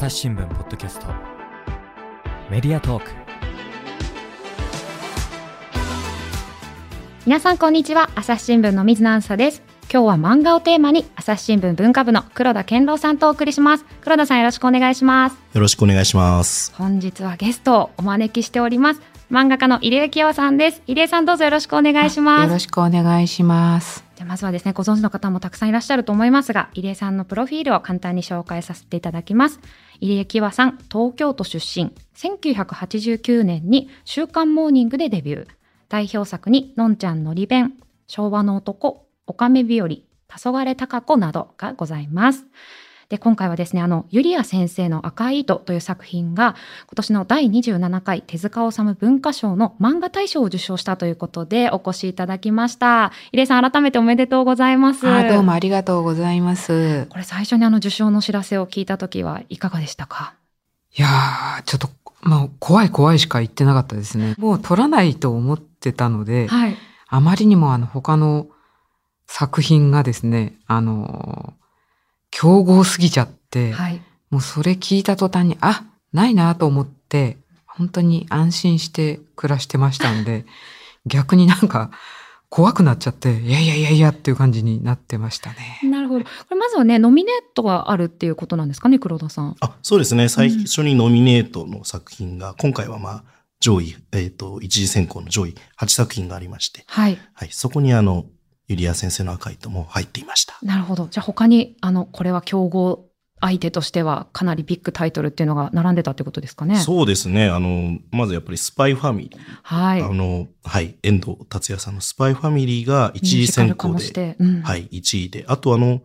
朝日新聞ポッドキャスト。メディアトーク。皆さんこんにちは。朝日新聞の水野あんさです。今日は漫画をテーマに朝日新聞文化部の黒田健郎さんとお送りします。黒田さんよろしくお願いします。よろしくお願いします。本日はゲストをお招きしております漫画家の入江清和さんです。入江さんどうぞよろしくお願いします。よろしくお願いします。じゃまずはですねご存知の方もたくさんいらっしゃると思いますが入江さんのプロフィールを簡単に紹介させていただきます。入江清和さん東京都出身。1989年に週刊モーニングでデビュー。代表作にのんちゃんのり弁。昭和の男おかめ日和黄昏高子などがございますで、今回はですね、あの、ユリア先生の赤い糸という作品が、今年の第27回手塚治虫文化賞の漫画大賞を受賞したということで、お越しいただきました。入江さん、改めておめでとうございます。あどうもありがとうございます。これ最初にあの受賞の知らせを聞いたときはいかがでしたか？いやー、ちょっと、まあ、怖い怖いしか言ってなかったですね。もう取らないと思ってたので、はい、あまりにもあの、他の作品がですね、あの、競合すぎちゃって、はい、もうそれ聞いた途端に、あ、ないなと思って、本当に安心して暮らしてましたんで、逆になんか怖くなっちゃって、いやいやいやいやっていう感じになってましたね。なるほど。これまずはね、ノミネートがあるっていうことなんですかね、黒田さん。あ、そうですね。最初にノミネートの作品が、うん、今回はまあ、上位、えっ、ー、と、一次選考の上位8作品がありまして、はい。はい。そこにあの、ユリア先生の赤い糸も入っていました。なるほど。じゃあ他に、あの、これは競合相手としてはかなりビッグタイトルっていうのが並んでたってことですかね。そうですね。あの、まずやっぱりスパイファミリー。はい。あの、はい。遠藤達也さんのスパイファミリーが一次選考で、うん、はい、1位で。あとあの、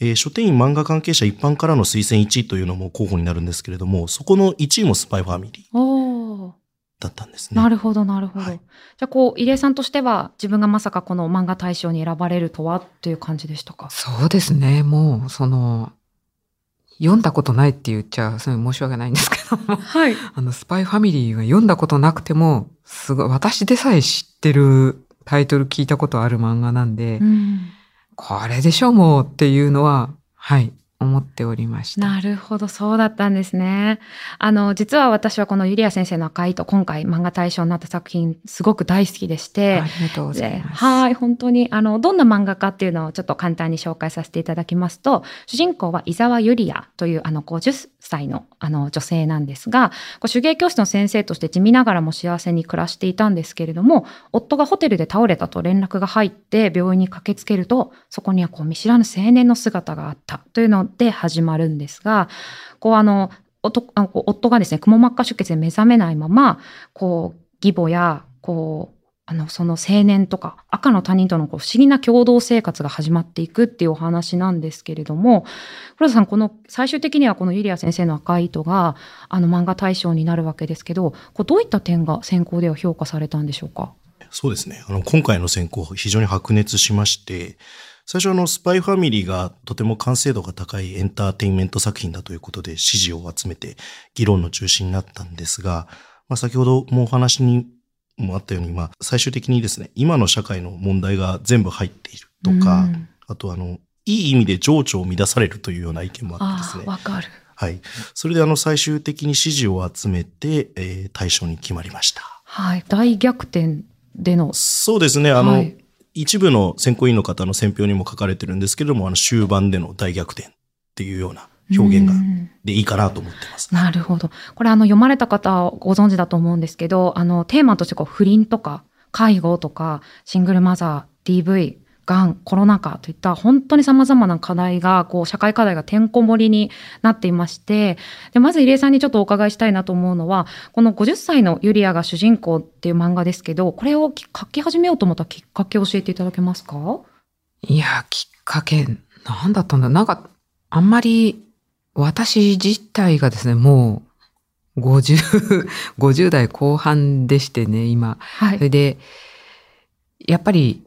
えー、書店員漫画関係者一般からの推薦1位というのも候補になるんですけれども、そこの1位もスパイファミリー。おだったんですね。なるほど、なるほど。はい、じゃあ、こう、入江さんとしては、自分がまさかこの漫画大賞に選ばれるとはっていう感じでしたか？そうですね。もう、その、読んだことないって言っちゃ、すごい申し訳ないんですけども、はい。あの、スパイファミリーが読んだことなくても、すごい、私でさえ知ってるタイトル聞いたことある漫画なんで、うん、これでしょもうっていうのは、はい、思っておりました。なるほど、そうだったんですね。あの、実は私はこのユリア先生の赤いと今回漫画大賞になった作品すごく大好きでして。ありがとうございます。はい、本当に、あの、どんな漫画かっていうのをちょっと簡単に紹介させていただきますと、主人公は伊沢ユリアというあの50歳のあの女性なんですが、手芸教室の先生として地味ながらも幸せに暮らしていたんですけれども、夫がホテルで倒れたと連絡が入って病院に駆けつけると、そこにはこう見知らぬ青年の姿があったというので始まるんですが、こうあの、夫がですね、くも膜下出血で目覚めないまま、こう、義母や、こう、あの、その青年とか赤の他人とのこう不思議な共同生活が始まっていくっていうお話なんですけれども、黒田さん、この最終的にはこのユリア先生の赤い糸があの漫画大賞になるわけですけど、こうどういった点が選考では評価されたんでしょうか？そうですね。あの、今回の選考非常に白熱しまして、最初のスパイファミリーがとても完成度が高いエンターテインメント作品だということで支持を集めて議論の中心になったんですが、まあ、先ほどもお話にもあったように、まあ、最終的にですね、今の社会の問題が全部入っているとか、あとあの、いい意味で情緒を乱されるというような意見もあってですね。わかる。はい。それであの、最終的に支持を集めて、えー、対象に決まりました。はい。大逆転での。そうですね。あの、はい、一部の選考委員の方の選評にも書かれてるんですけれども、あの、終盤での大逆転っていうような表現が、でいいかなと思ってます。なるほど。これあの読まれた方ご存知だと思うんですけど、あのテーマとしてこう不倫とか介護とかシングルマザー、DV、がん、コロナ禍といった本当に様々な課題が、こう、社会課題がてんこ盛りになっていまして、で、まず入江さんにちょっとお伺いしたいなと思うのは、この50歳のユリアが主人公っていう漫画ですけど、これを書き始めようと思ったきっかけを教えていただけますか？いや、きっかけ、なんだったんだなんか、あんまり私自体がですね、もう50、50代後半でしてね、今。はい、それで、やっぱり、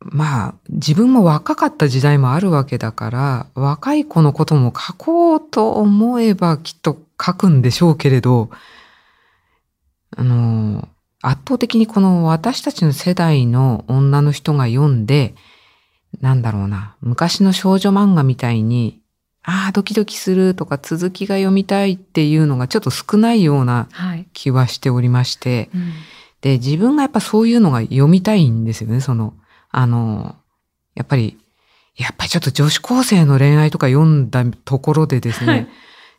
まあ、自分も若かった時代もあるわけだから、若い子のことも書こうと思えばきっと書くんでしょうけれど、あの、圧倒的にこの私たちの世代の女の人が読んで、なんだろうな、昔の少女漫画みたいにあああ、ドキドキするとか続きが読みたいっていうのがちょっと少ないようなはい。気はしておりまして、うんで、自分がやっぱそういうのが読みたいんですよね、その、あの、やっぱり、やっぱりちょっと女子高生の恋愛とか読んだところでですね、はい。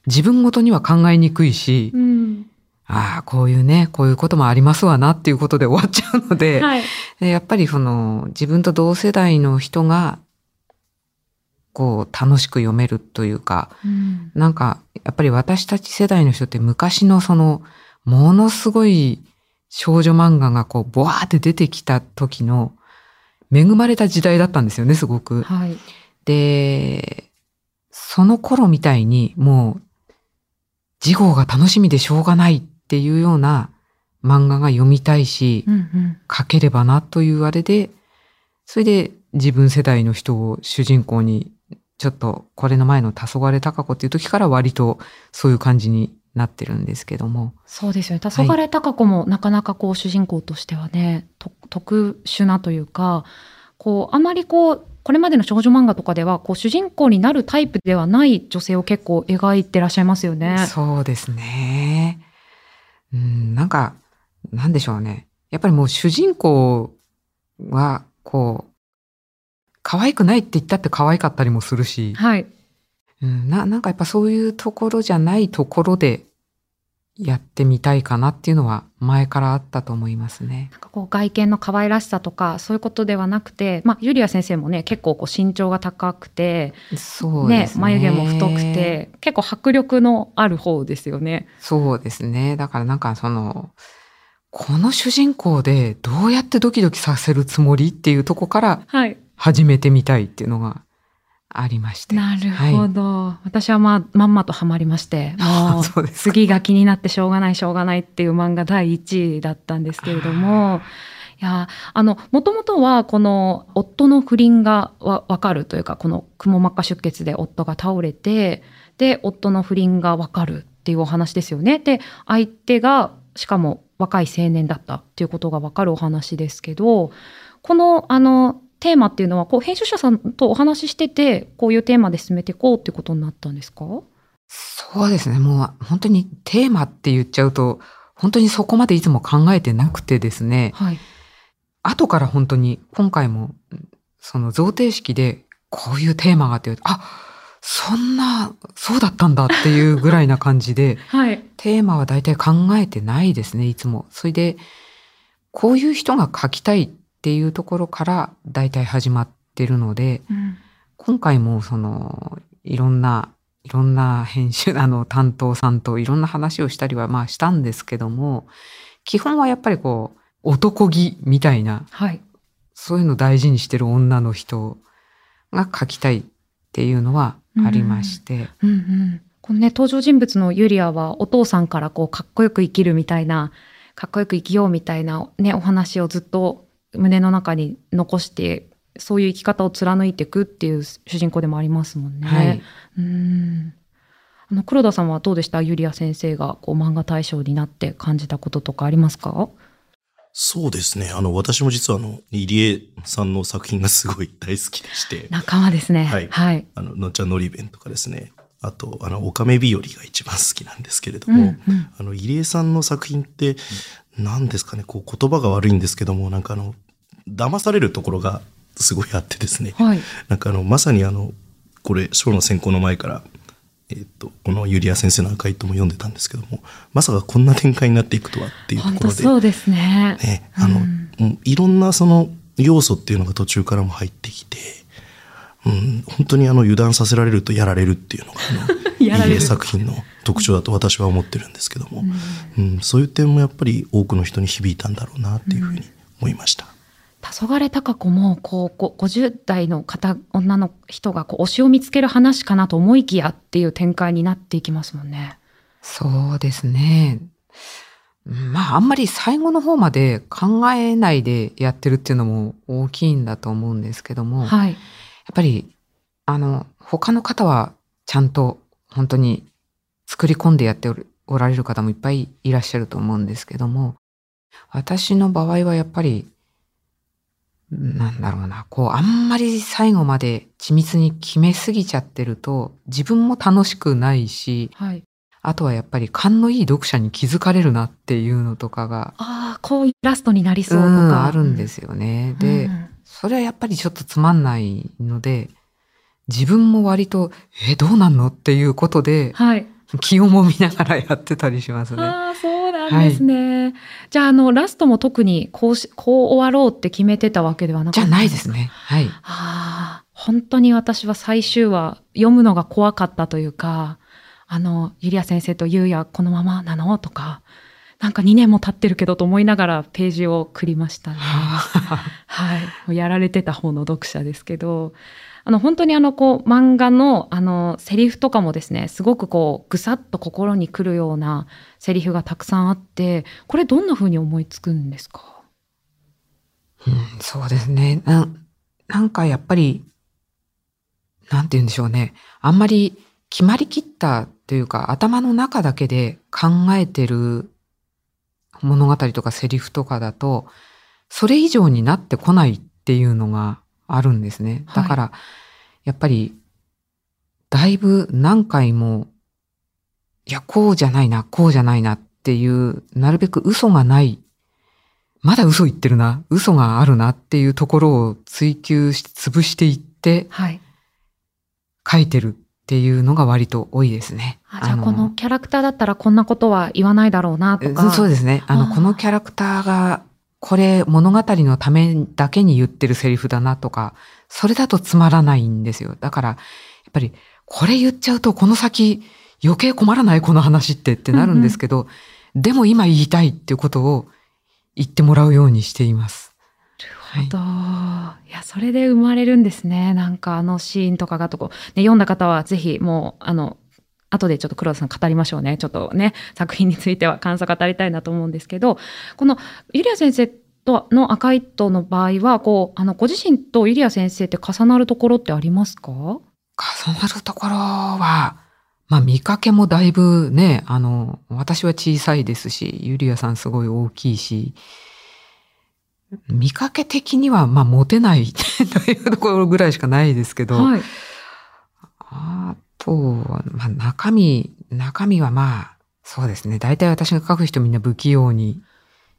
自分ごとには考えにくいし、うん。ああ、こういうね、こういうこともありますわなっていうことで終わっちゃうので、はい。でやっぱりその自分と同世代の人がこう楽しく読めるというか、うん。なんかやっぱり私たち世代の人って昔のそのものすごい少女漫画がこうボワーって出てきた時の恵まれた時代だったんですよね、すごく。はい。で、その頃みたいにもう次号が楽しみでしょうがないっていうような漫画が読みたいし、うんうん書ければなというあれで、それで自分世代の人を主人公に、ちょっとこれの前の黄昏高子っていう時から割とそういう感じになってるんですけども。そうですよね。黄昏高子もなかなかこう主人公としてはね、と特殊なというか、こうあまりこうこれまでの少女漫画とかではこう主人公になるタイプではない女性を結構描いてらっしゃいますよね。そうですね。うん、なんか、なんでしょうね。やっぱりもう主人公は、こう、可愛くないって言ったって可愛かったりもするし、はい。うん、ななんかやっぱそういうところじゃないところでやってみたいかなっていうのは前からあったと思いますね。なんかこう外見の可愛らしさとかそういうことではなくて、まあユリア先生もね結構こう身長が高くて、そうですね。眉毛も太くて結構迫力のある方ですよね。そうですね。だからなんかその、この主人公でどうやってドキドキさせるつもりっていうとこからはい。始めてみたいっていうのがありまして。なるほど。私はまあまんまとハマりまして、もう次が気になってしょうがないしょうがないっていう漫画第1位だったんですけれども、いや、あの、もともとはこの夫の不倫がわわかるというか、このくも膜下出血で夫が倒れて、で、夫の不倫がわかるっていうお話ですよね。で、相手が、しかも若い青年だったっていうことがわかるお話ですけど、この、あの、テーマっていうのは、こう、編集者さんとお話ししてて、こういうテーマで進めていこうってことになったんですか？そうですね。もう本当にテーマって言っちゃうと、本当にそこまでいつも考えてなくてですね、はい。後から本当に今回も、その贈呈式でこういうテーマがあってあ、そんな、そうだったんだっていうぐらいな感じで、はい。テーマは大体考えてないですね、いつも。それで、こういう人が書きたいっていうところから大体始まってるので、うん。今回もその、いろんな、いろんな編集、あの、担当さんといろんな話をしたりはまあしたんですけども、基本はやっぱりこう、男気みたいな、はい。そういうのを大事にしてる女の人が書きたいっていうのはありまして、うんうん。このね、登場人物のユリアはお父さんからこう、かっこよく生きるみたいな、かっこよく生きようみたいなね、お話をずっと胸の中に残して、そういう生き方を貫いていくっていう主人公でもありますもんね。はい。うん。あの、黒田さんはどうでした？ユリア先生がこう漫画大賞になって感じたこととかありますか？そうですね。あの、私も実はあの、入江さんの作品がすごい大好きでして、仲間ですね。はいはい。あの、のっちゃんのり弁とかですね。あと、あの、オカメ日和が一番好きなんですけれども、うんうんあの、入江さんの作品って、何ですかね、こう、言葉が悪いんですけども、なんかあの、騙されるところがすごいあってですね。はい。なんかあの、まさにあの、これ、章の選考の前から、えっと、このユリア先生の赤い糸も読んでたんですけども、まさかこんな展開になっていくとはっていうところで、そうですね。ね、あの、うんいろんなその要素っていうのが途中からも入ってきて、うん、本当にあの油断させられるとやられるっていうのがあの 作品の特徴だと私は思ってるんですけども、うんそういう点もやっぱり多くの人に響いたんだろうなっていうふうに思いました。黄昏高子もこうこう50代の方女の人がこう推しを見つける話かなと思いきやっていう展開になっていきますもんね。そうですね。まあ、あんまり最後の方まで考えないでやってるっていうのも大きいんだと思うんですけども、はい。ぱり、あの、他の方はちゃんと本当に作り込んでやっておられる方もいっぱいいらっしゃると思うんですけども、私の場合はやっぱり、なんだろうな、こう、あんまり最後まで緻密に決めすぎちゃってると、自分も楽しくないし、はい。あとはやっぱり勘のいい読者に気づかれるなっていうのとかが、ああ、こういうラストになりそうとうんか。あるんですよね。で、うんそれはやっぱりちょっとつまんないので、自分も割と、え、どうなんのっていうことで、はい。気をもみながらやってたりしますね。ああ、そうなんですね。じゃあ、あの、ラストも特にこうし、こう終わろうって決めてたわけではなかったじゃないです。ね。はい。ああ、本当に私は最終話読むのが怖かったというか、あの、ゆりや先生とゆうやこのままなの？とか、なんか2年も経ってるけどと思いながらページを繰りましたね。はい。もうやられてた方の読者ですけど、あの、本当にあの、こう、漫画の、あの、セリフとかもですね、すごくこう、ぐさっと心に来るようなセリフがたくさんあって、これどんな風に思いつくんですか？うん、そうですね。なんなんかやっぱり、なんて言うんでしょうね。あんまり決まりきったというか、頭の中だけで考えてる物語とかセリフとかだと、それ以上になってこないっていうのがあるんですね。だから、やっぱり、だいぶ何回も、いや、こうじゃないな、こうじゃないなっていう、なるべく嘘がないまだ嘘言ってるな、嘘があるなっていうところを追求し、潰していってはい。書いてるっていうのが割と多いですね。あじゃあこのキャラクターだったらこんなことは言わないだろうなとえか。そうですね。あの、このキャラクターが、これ物語のためだけに言ってるセリフだなとか、それだとつまらないんですよ。だから、やっぱり、これ言っちゃうとこの先余計困らないこの話ってってなるんですけど、でも今言いたいっていうことを言ってもらうようにしています。ほど。いや、それで生まれるんですね。なんかあのシーンとかがとこ、ね、読んだ方はぜひもう、あの、後でちょっと黒田さん語りましょうね。ちょっとね、作品については感想語りたいなと思うんですけど、このゆりや先生との赤い糸の場合は、こう、あの、ご自身とゆりや先生って重なるところってありますか？重なるところは、まあ見かけもだいぶね、あの、私は小さいですし、ゆりやさんすごい大きいし、見かけ的には、まあモテない というところぐらいしかないですけど、はい。あとは、まあ中身、中身はまあ、そうですね。大体私が書く人みんな不器用に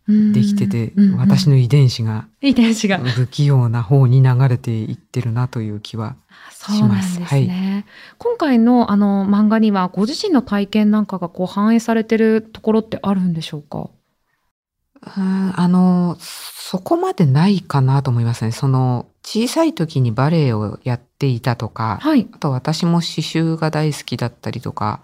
できてて、うんうん私の遺伝子が遺伝子が。不器用な方に流れていってるなという気はそうなんですね。今回のあの漫画にはご自身の体験なんかがこう反映されてるところってあるんでしょうか？うんあの、そこまでないかなと思いますね。その、小さい時にバレエをやっていたとか、はい。あと私も刺繍が大好きだったりとか、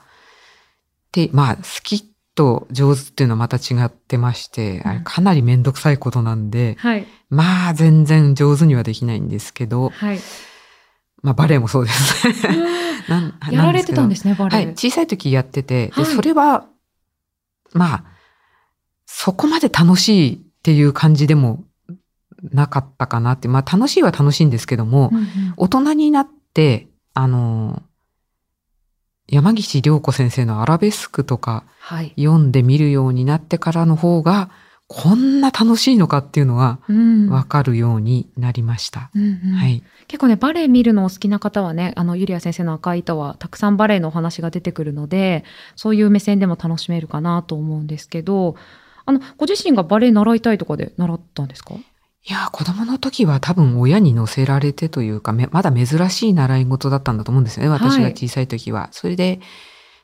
で、まあ、好きと上手っていうのはまた違ってまして、あれうんかなりめんどくさいことなんで、はい。まあ、全然上手にはできないんですけど、はい。まあ、バレエもそうです やられてたんですね。ね、バレエ。はい、小さい時やってて、で、はいそれは、まあ、そこまで楽しいっていう感じでもなかったかなって、まあ楽しいは楽しいんですけども、うんうん大人になって、あの、山岸涼子先生のアラベスクとかはい。読んでみるようになってからの方が、こんな楽しいのかっていうのがうんわかるようになりました。うんうんはい。結構ね、バレエ見るのお好きな方はね、あの、ゆりや先生の赤い糸は、たくさんバレエのお話が出てくるので、そういう目線でも楽しめるかなと思うんですけど、あの、ご自身がバレエ習いたいとかで習ったんですか？いやー、子供の時は多分親に乗せられてというか、めまだ珍しい習い事だったんだと思うんですよね。私が小さい時は。それで、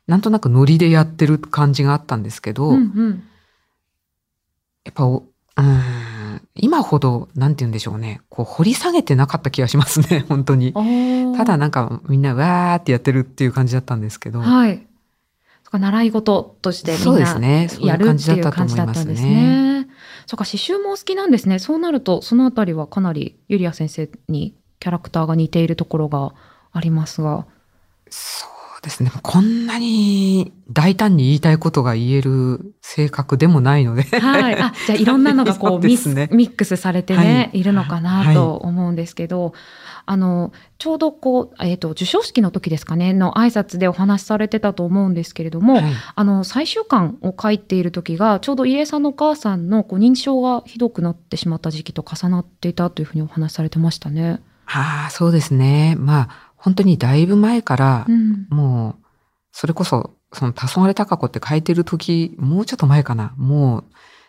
なんとなくノリでやってる感じがあったんですけど、うんうん。やっぱお、うーん、今ほど、なんて言うんでしょうね。こう、掘り下げてなかった気がしますね、本当に。ただなんかみんなわーってやってるっていう感じだったんですけど。はい。か習い事としてみんなやるっていう感じだったんですすね。ね。そっか、刺繍もお好きなんですね。そうなると、そのあたりはかなりゆりや先生にキャラクターが似ているところがありますが。ですね。こんなに大胆に言いたいことが言える性格でもないので。はい。あ、じゃあいろんなのがこう ミスねミックスされてね、はいい、るのかなと思うんですけど、あの、ちょうどこう、えっ、と、授賞式の時ですかね、の挨拶でお話しされてたと思うんですけれども、はいあの、最終巻を書いている時が、ちょうど入江さんのお母さんのこう認知症がひどくなってしまった時期と重なっていたというふうにお話しされてましたね。ああ、そうですね。まあ、本当にだいぶ前からう、ん。もう、それこそ、その、黄昏高子って書いてる時、もうちょっと前かな。もう、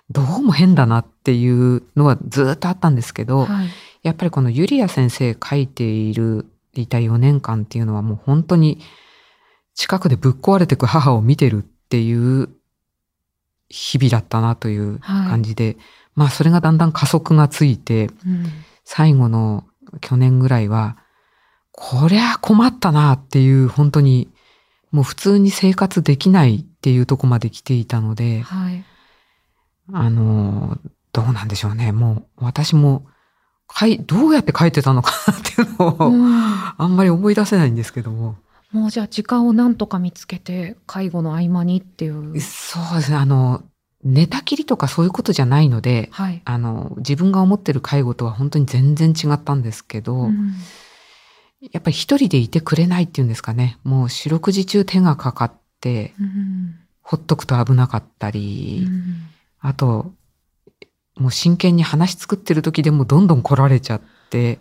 どうも変だなっていうのはずっとあったんですけど、はい。やっぱりこのユリア先生書いている、いた4年間っていうのはもう本当に近くでぶっ壊れていく母を見てるっていう日々だったなという感じで、まあそれがだんだん加速がついて、うん。最後の去年ぐらいは、こりゃ困ったなっていう本当にもう普通に生活できないっていうとこまで来ていたので、はい。あの、どうなんでしょうね。もう私も、かい、どうやって書いてたのかなっていうのを、うんあんまり思い出せないんですけども。もうじゃあ時間をなんとか見つけて、介護の合間にっていう。そうですね。あの、寝たきりとかそういうことじゃないので、はい。あの、自分が思ってる介護とは本当に全然違ったんですけど、うんやっぱり一人でいてくれないっていうんですかね。もう四六時中手がかかって、うんほっとくと危なかったり、うんあと、もう真剣に話作ってる時でもどんどん来られちゃって、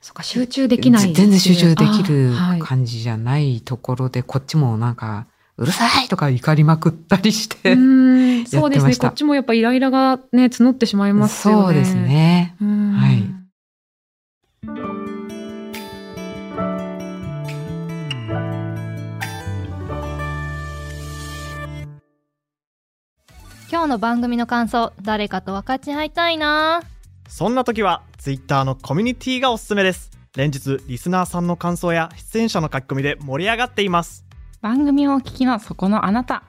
そうか、集中できない。全然集中できる感じじゃないところで、こっちもなんか、うるさいとか怒りまくったりして、うんそうですね。こっちもやっぱイライラがね、募ってしまいますよね。そうです。ね。うんはい今日の番組の感想誰かと分かち合いたいな。そんな時は Twitter のコミュニティがおすすめです。連日リスナーさんの感想や出演者の書き込みで盛り上がっています。番組をお聞きのそこのあなた。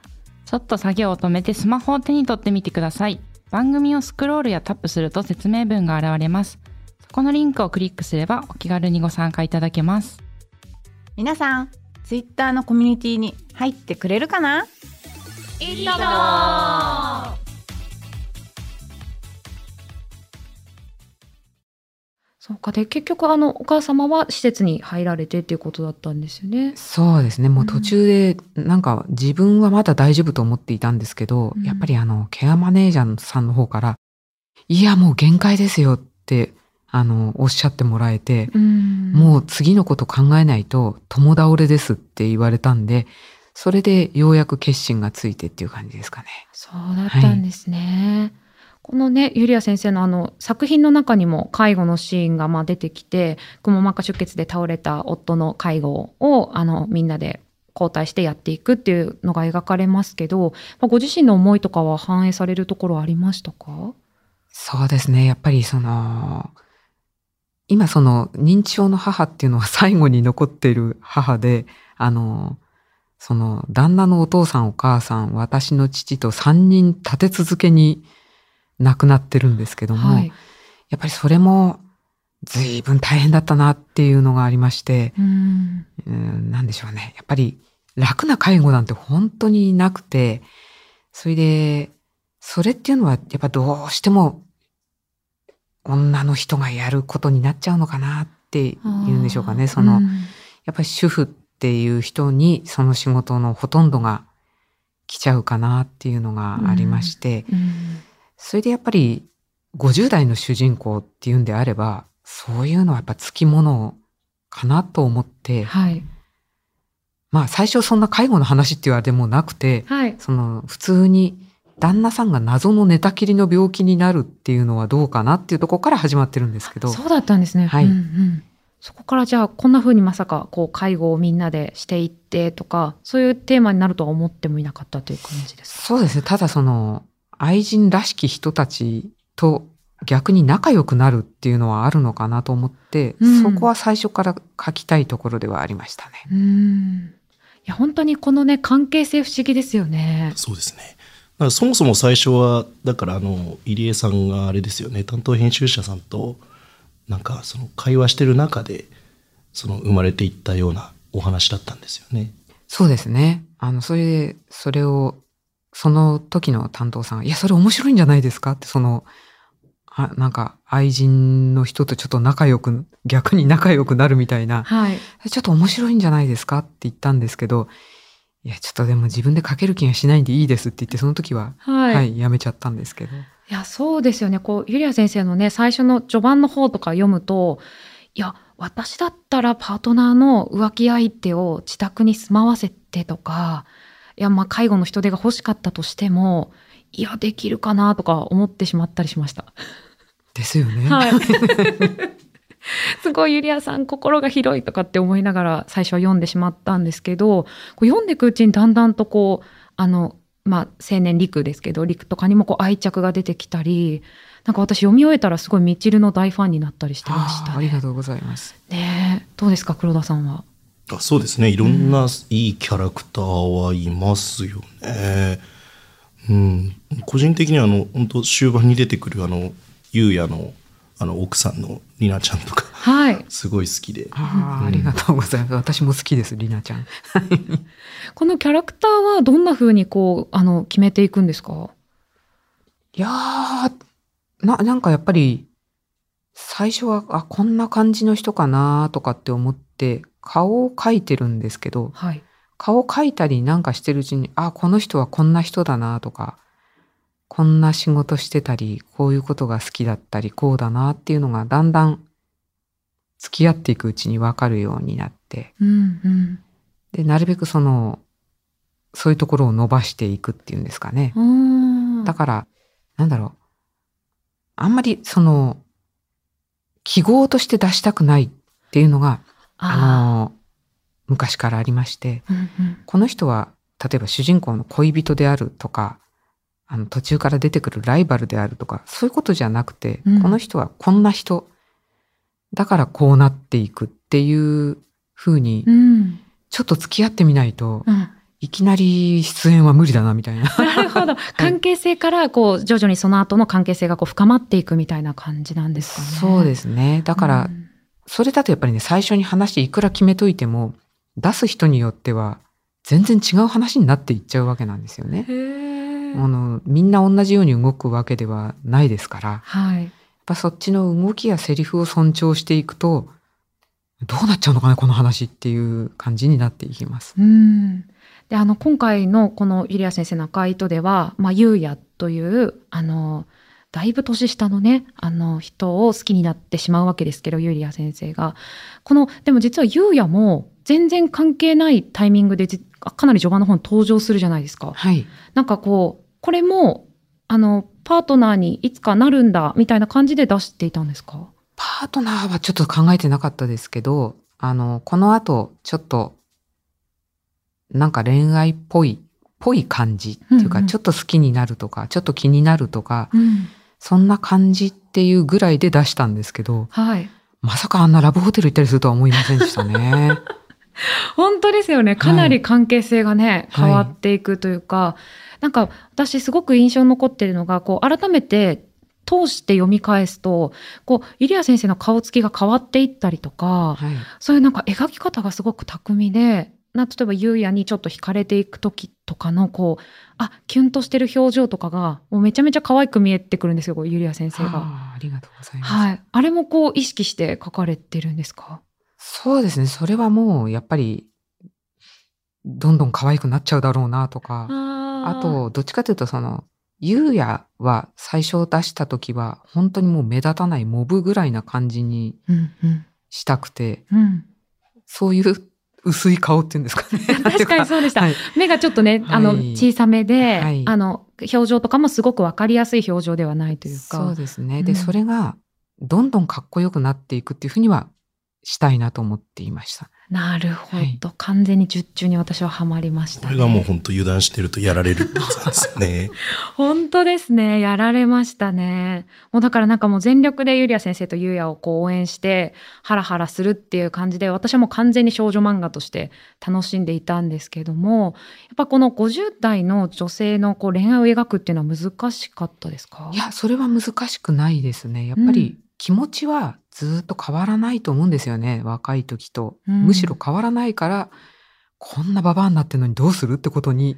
ちょっと作業を止めてスマホを手に取ってみてください。番組をスクロールやタップすると説明文が現れます。そこのリンクをクリックすればお気軽にご参加いただけます。皆さん、ツイッターのコミュニティに入ってくれるかな？いいとか。で、結局、あの、お母様は施設に入られてっていうことだったんですよね。そうですね。もう途中で、なんか自分はまだ大丈夫と思っていたんですけど、うんやっぱりあの、ケアマネージャーさんの方から、いや、もう限界ですよって、あの、おっしゃってもらえて、うんもう次のこと考えないと友倒れですって言われたんで、それでようやく決心がついてっていう感じですかね。そうだったんですね。このね、ユリア先生のあの作品の中にも介護のシーンがまあ出てきて、くも膜下出血で倒れた夫の介護をあのみんなで交代してやっていくっていうのが描かれますけど、まあご自身の思いとかは反映されるところありましたか？そうですね。やっぱりその、今その認知症の母っていうのは最後に残っている母で、あの、その旦那のお父さんお母さん、私の父と3人立て続けに亡くなってるんですけども、はい。やっぱりそれも随分大変だったなっていうのがありまして、うん。うん、なんでしょうね。やっぱり楽な介護なんて本当になくて、それで、それっていうのはやっぱどうしても女の人がやることになっちゃうのかなっていうんでしょうかね。その、うんやっぱり主婦っていう人にその仕事のほとんどが来ちゃうかなっていうのがありまして、うんそれでやっぱり50代の主人公っていうんであれば、そういうのはやっぱつきものかなと思って、はい。まあ最初そんな介護の話っていうあれでもなくて、はい。その普通に旦那さんが謎の寝たきりの病気になるっていうのはどうかなっていうところから始まってるんですけど。そうだったんですね。はいうんうんそこからじゃあこんな風にまさかこう介護をみんなでしていってとかそういうテーマになるとは思ってもいなかったという感じですか？そうですね。ただその愛人らしき人たちと逆に仲良くなるっていうのはあるのかなと思って、うんそこは最初から書きたいところではありましたね。うん。いや本当にこのね関係性不思議ですよね。そうですね。だからそもそも最初は、だからあの、入江さんがあれですよね、担当編集者さんと、なんかその会話してる中で、その生まれていったようなお話だったんですよね。そうですね。あの、それで、それを、その時の担当さんが、いや、それ面白いんじゃないですか？って、その、あなんか、愛人の人とちょっと仲良く、逆に仲良くなるみたいな、はい。ちょっと面白いんじゃないですか？って言ったんですけど、いや、ちょっとでも自分で書ける気がしないんでいいですって言って、その時は、はい。はい、やめちゃったんですけど。いや、そうですよね。こう、ゆりや先生のね、最初の序盤の方とか読むと、いや、私だったらパートナーの浮気相手を自宅に住まわせてとか、いや、まあ、介護の人手が欲しかったとしても、いや、できるかなとか思ってしまったりしました。ですよね。はい。すごいゆりやさん心が広いとかって思いながら最初は読んでしまったんですけどこう読んでいくうちにだんだんとこうあのまあ青年陸ですけど陸とかにもこう愛着が出てきたりなんか私読み終えたらすごいみちるの大ファンになったりしてましたね。ありがとうございます。ねえどうですか黒田さんは？あそうですねいろんないいキャラクターはいますよね。うん、個人的にはあの本当終盤に出てくるあのゆうやのあの奥さんのりなちゃんとかはい。すごい好きで。うんありがとうございます。私も好きです、りなちゃん。このキャラクターはどんな風にこうあの決めていくんですか？いやー、な、なんかやっぱり、最初は、あ、こんな感じの人かなとかって思って、顔を描いてるんですけど、はい。顔描いたりなんかしてるうちに、あ、この人はこんな人だなとか、こんな仕事してたり、こういうことが好きだったり、こうだなっていうのがだんだん付き合っていくうちにわかるようになって、うんうん。で、なるべくその、そういうところを伸ばしていくっていうんですかね。だから、なんだろう。あんまりその、記号として出したくないっていうのが、あの、昔からありまして、うんうんこの人は、例えば主人公の恋人であるとか、あの途中から出てくるライバルであるとか、そういうことじゃなくて、うんこの人はこんな人、だからこうなっていくっていう風にう、んちょっと付き合ってみないと、うんいきなり出演は無理だな、みたいな。なるほど。関係性から、こう、徐々にその後の関係性がこう深まっていくみたいな感じなんですかね。そうですね。だから、うんそれだとやっぱりね、最初に話いくら決めといても、出す人によっては、全然違う話になっていっちゃうわけなんですよね。あの、みんな同じように動くわけではないですから、やっはい。ぱそっちの動きやセリフを尊重していくと、どうなっちゃうのかな、この話っていう感じになっていきます。うん。で、あの、今回のこのゆりや先生の赤い糸では、まあ、ゆうやという、あの、だいぶ年下のね、あの、人を好きになってしまうわけですけど、ゆりや先生が。この、でも実はゆうやも、全然関係ないタイミングでじ、かなり序盤の方に登場するじゃないですか。はい。なんかこう、これも、あの、パートナーにいつかなるんだ、みたいな感じで出していたんですか？パートナーはちょっと考えてなかったですけど、あの、この後、ちょっと、なんか恋愛っぽい、ぽい感じっていうか、うんうんちょっと好きになるとか、ちょっと気になるとか、うん。そんな感じっていうぐらいで出したんですけど、はい。まさかあんなラブホテル行ったりするとは思いませんでしたね。本当ですよね。かなり関係性がね、はい変わっていくというか、なんか私すごく印象に残ってるのが、こう改めて通して読み返すと、こう、イリア先生の顔つきが変わっていったりとか、はい。そういうなんか描き方がすごく巧みで、な例えば優也にちょっと惹かれていく時とかのこう、あ、キュンとしてる表情とかが、もうめちゃめちゃ可愛く見えてくるんですよ、こうユリア先生が。あーありがとうございます。はい。あれもこう意識して書かれてるんですか？そうですね。それはもう、やっぱり、どんどん可愛くなっちゃうだろうなとか、ああと、どっちかというと、その、ゆうやは最初出した時は、本当にもう目立たないモブぐらいな感じにうんうん。したくて、うん。そういう薄い顔っていうんですかね。確かにそうでしたはい目がちょっとね、あの、はい小さめで、はいあの、表情とかもすごくわかりやすい表情ではないというか。そうですね。で、うんそれが、どんどんかっこよくなっていくっていうふうにはしたいなと思っていました。なるほど、はい完全に術中に私はハマりました、ね。これがもう本当油断してるとやられるってやつなんですよね。本当ですね。やられましたね。もうだからなんかもう全力でユリア先生とユウヤをこう応援して、ハラハラするっていう感じで、私はもう完全に少女漫画として楽しんでいたんですけども、やっぱこの50代の女性のこう恋愛を描くっていうのは難しかったですか？いや、それは難しくないですね。やっぱうんり気持ちはずっと変わらないと思うんですよね。若い時と。うんむしろ変わらないから、こんなババアになってるのにどうするってことに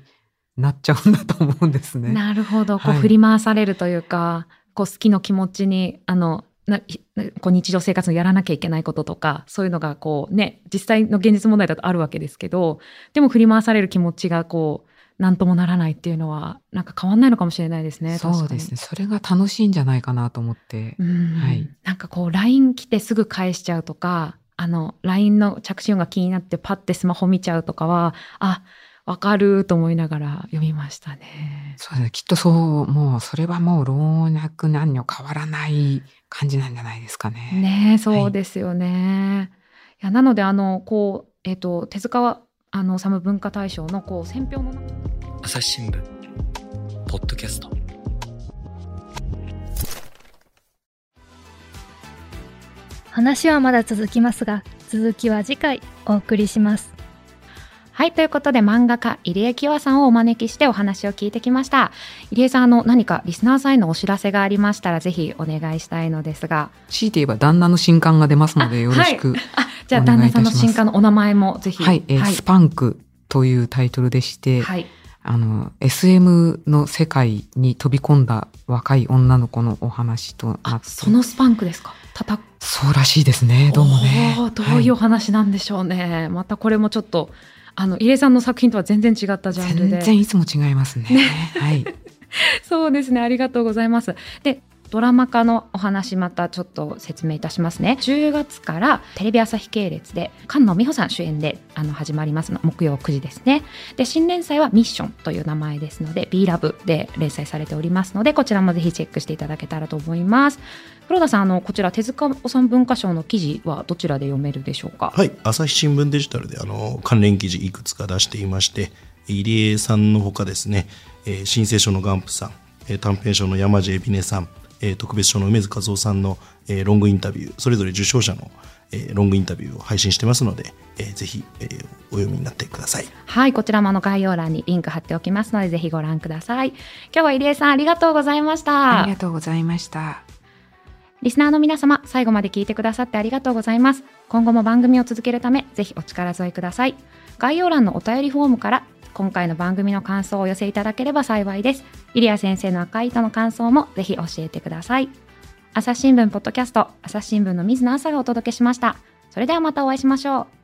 なっちゃうんだと思うんですね。なるほど。こうはい振り回されるというか、こう好きの気持ちに、あの、なひこう日常生活のやらなきゃいけないこととか、そういうのがこうね、実際の現実問題だとあるわけですけど、でも振り回される気持ちがこう、なんともならないっていうのは、なんか変わんないのかもしれないですね。そうですね。それが楽しいんじゃないかなと思って。うんはいなんかこう LINE 来てすぐ返しちゃうとかあの LINE の着信音が気になってパッてスマホ見ちゃうとかはあわかると思いながら読みましたね。そうですね。きっとそう、もうそれはもう老若男女変わらない感じなんじゃないですかね。ねえそうですよね。い、やなのであのこうえっ、と手塚あのサム文化大賞のこう選評の中朝日新聞ポッドキャスト話はまだ続きますが続きは次回お送りしますはい、ということで漫画家入江清和さんをお招きしてお話を聞いてきました。入江さん、あの何かリスナーさんへのお知らせがありましたらぜひお願いしたいのですが。強いて言えば旦那の新刊が出ますのでよろしく。あ、じゃあ旦那さんの新刊のお名前もぜひ。はい、えーはいスパンクというタイトルでして、はい。あの、SM の世界に飛び込んだ若い女の子のお話となあっ、てそのスパンクですか？そうらしいですね、どうもね。どういうお話なんでしょうね。またこれもちょっと、あの、入江さんの作品とは全然違ったジャンルで。全然いつも違いますね。はい。そうですね。ありがとうございます。で、ドラマ化のお話またちょっと説明いたしますね。10月からテレビ朝日系列で菅野美穂さん主演であの始まりますの木曜9時ですね。で新連載はミッションという名前ですので B ラブで連載されておりますのでこちらもぜひチェックしていただけたらと思います。黒田さんあのこちら手塚治虫文化賞の記事はどちらで読めるでしょうか？はい、朝日新聞デジタルであの関連記事いくつか出していまして、入江さんのほかですね、えー新生賞のガンプさん、え短編賞の山地海老根さん、えー特別賞の梅津和夫さんの、えーロングインタビュー、それぞれ受賞者の、えーロングインタビューを配信してますので、えーぜひ、えーお読みになってください。はい、こちらもあの概要欄にリンク貼っておきますのでぜひご覧ください。今日は入江さんありがとうございました。ありがとうございました。リスナーの皆様、最後まで聞いてくださってありがとうございます。今後も番組を続けるため、ぜひお力添えください。概要欄のお便りフォームから、今回の番組の感想をお寄せいただければ幸いです。イリア先生の赤い糸の感想もぜひ教えてください。朝日新聞ポッドキャスト、朝日新聞の水野朝がお届けしました。それではまたお会いしましょう。